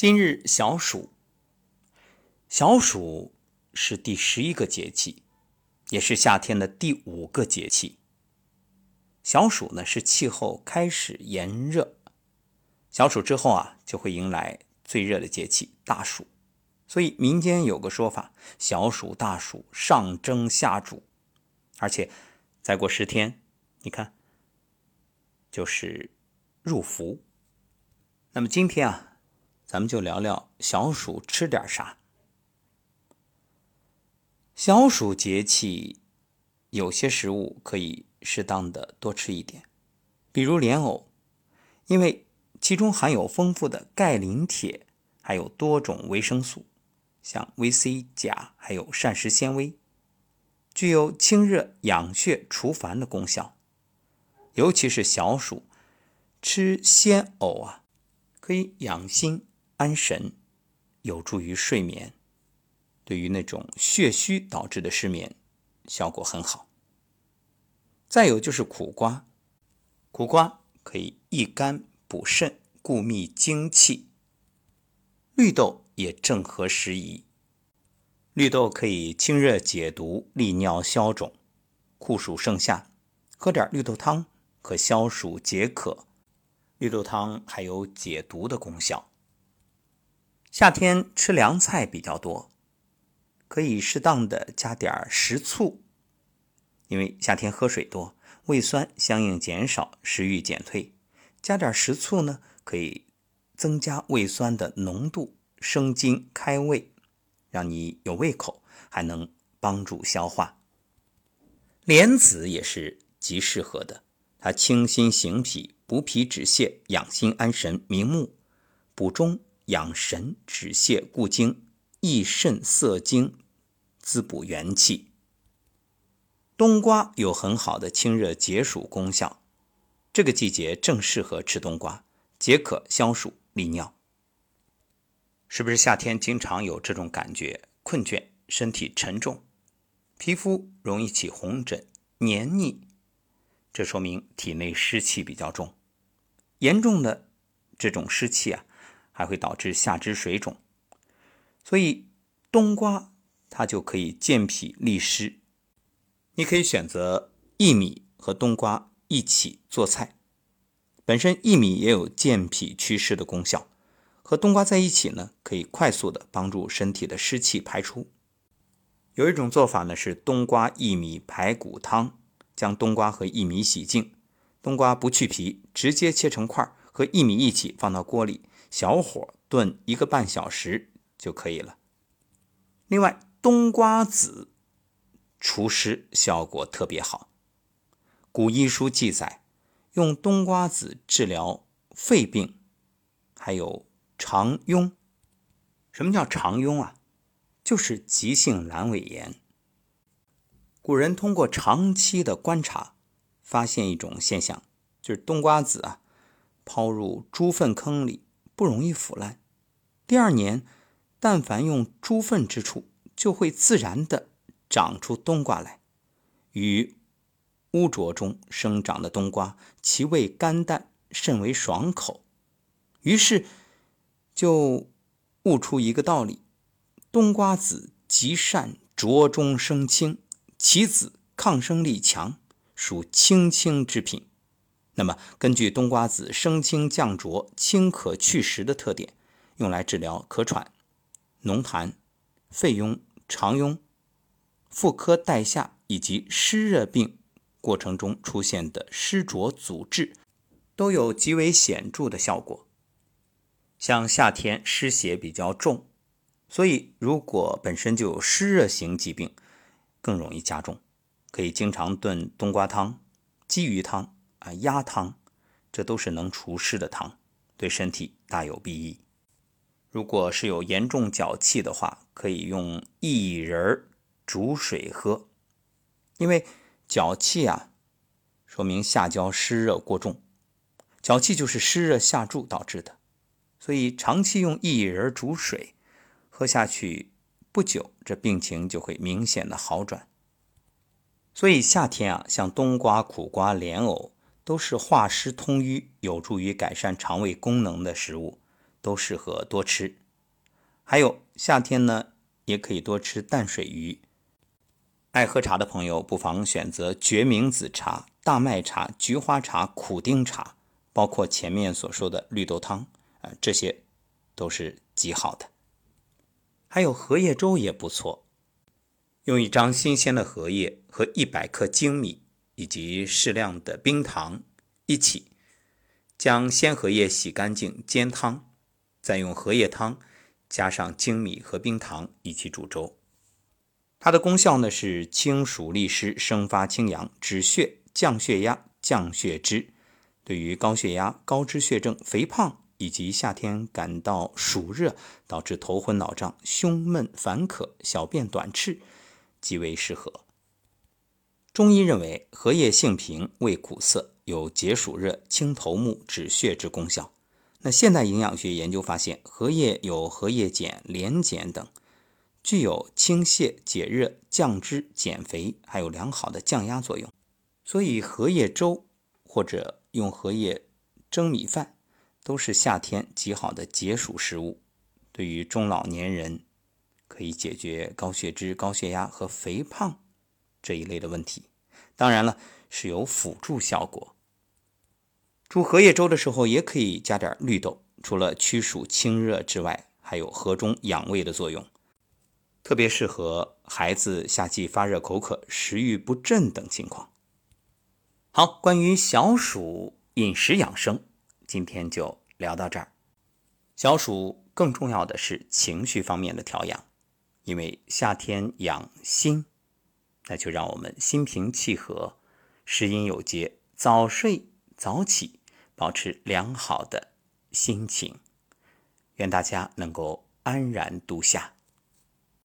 今日小暑，小暑是第十一个节气，也是夏天的第五个节气。小暑呢是气候开始炎热，小暑之后啊就会迎来最热的节气大暑，所以民间有个说法：小暑、大暑，上蒸下煮，而且再过十天，你看就是入伏。那么今天啊。咱们就聊聊小暑吃点啥。小暑节气，有些食物可以适当的多吃一点，比如莲藕，因为其中含有丰富的钙、磷、铁，还有多种维生素，像维 C、钾，还有膳食纤维，具有清热养血、除烦的功效。尤其是小暑，吃鲜藕啊，可以养心。安神，有助于睡眠，对于那种血虚导致的失眠，效果很好。再有就是苦瓜，苦瓜可以益肝补肾、固秘精气。绿豆也正合时宜，绿豆可以清热解毒、利尿消肿。酷暑盛夏，喝点绿豆汤可消暑解渴。绿豆汤还有解毒的功效。夏天吃凉菜比较多，可以适当的加点食醋，因为夏天喝水多，胃酸相应减少，食欲减退。加点食醋呢，可以增加胃酸的浓度，生津开胃，让你有胃口，还能帮助消化。莲子也是极适合的，它清心行脾，补脾止泻，养心安神，明目，补中。养神止泻固精益肾涩精滋补元气。冬瓜有很好的清热解暑功效，这个季节正适合吃冬瓜，解渴消暑利尿。是不是夏天经常有这种感觉？困倦，身体沉重，皮肤容易起红疹、黏腻，这说明体内湿气比较重。严重的这种湿气啊。还会导致下肢水肿，所以冬瓜它就可以健脾利湿。你可以选择薏米和冬瓜一起做菜，本身薏米也有健脾祛湿的功效，和冬瓜在一起呢，可以快速的帮助身体的湿气排出。有一种做法呢是冬瓜薏米排骨汤，将冬瓜和薏米洗净，冬瓜不去皮，直接切成块，和薏米一起放到锅里。小火炖一个半小时就可以了。另外，冬瓜子除湿效果特别好。古医书记载，用冬瓜子治疗肺病，还有肠痈。什么叫肠痈啊？就是急性阑尾炎。古人通过长期的观察，发现一种现象，就是冬瓜子啊，抛入猪粪坑里。不容易腐烂。第二年，但凡用猪粪之处，就会自然的长出冬瓜来。与污浊中生长的冬瓜，其味甘淡，甚为爽口。于是就悟出一个道理：冬瓜子极善浊中生清，其子抗生力强，属清清之品。那么，根据冬瓜子生清降浊、清可祛湿的特点，用来治疗咳喘、浓痰、肺痈、肠痈、妇科带下以及湿热病过程中出现的湿浊阻滞，都有极为显著的效果。像夏天湿邪比较重，所以如果本身就有湿热型疾病，更容易加重，可以经常炖冬瓜汤、鲫鱼汤。啊，鸭汤，这都是能除湿的汤，对身体大有裨益。如果是有严重脚气的话，可以用薏仁煮水喝，因为脚气啊，说明下焦湿热过重，脚气就是湿热下注导致的，所以长期用薏仁煮水喝下去，不久这病情就会明显的好转。所以夏天啊，像冬瓜、苦瓜、莲藕。都是化湿通瘀、有助于改善肠胃功能的食物，都适合多吃。还有夏天呢，也可以多吃淡水鱼。爱喝茶的朋友，不妨选择决明子茶、大麦茶、菊花茶、苦丁茶，包括前面所说的绿豆汤啊，这些都是极好的。还有荷叶粥也不错，用一张新鲜的荷叶和一百克精米以及适量的冰糖一起，将鲜荷叶洗干净煎汤，再用荷叶汤加上精米和冰糖一起煮粥。它的功效呢是清暑利湿、生发清阳、止血、降血压、降血脂。对于高血压、高脂血症、肥胖以及夏天感到暑热导致头昏脑胀、胸闷烦渴、小便短赤，极为适合。中医认为荷叶性平，味苦涩，有解暑热、清头目、止血之功效。那现代营养学研究发现，荷叶有荷叶碱、莲碱等。具有清泻、解热、降脂、减肥，还有良好的降压作用。所以荷叶粥或者用荷叶蒸米饭，都是夏天极好的解暑食物。对于中老年人，可以解决高血脂、高血压和肥胖这一类的问题。当然了，是有辅助效果。煮荷叶粥的时候，也可以加点绿豆，除了驱暑清热之外，还有和中养胃的作用。特别适合孩子夏季发热、口渴、食欲不振等情况。好，关于小暑饮食养生，今天就聊到这儿。小暑更重要的是情绪方面的调养，因为夏天养心，那就让我们心平气和、食饮有节、早睡早起，保持良好的心情。愿大家能够安然度夏。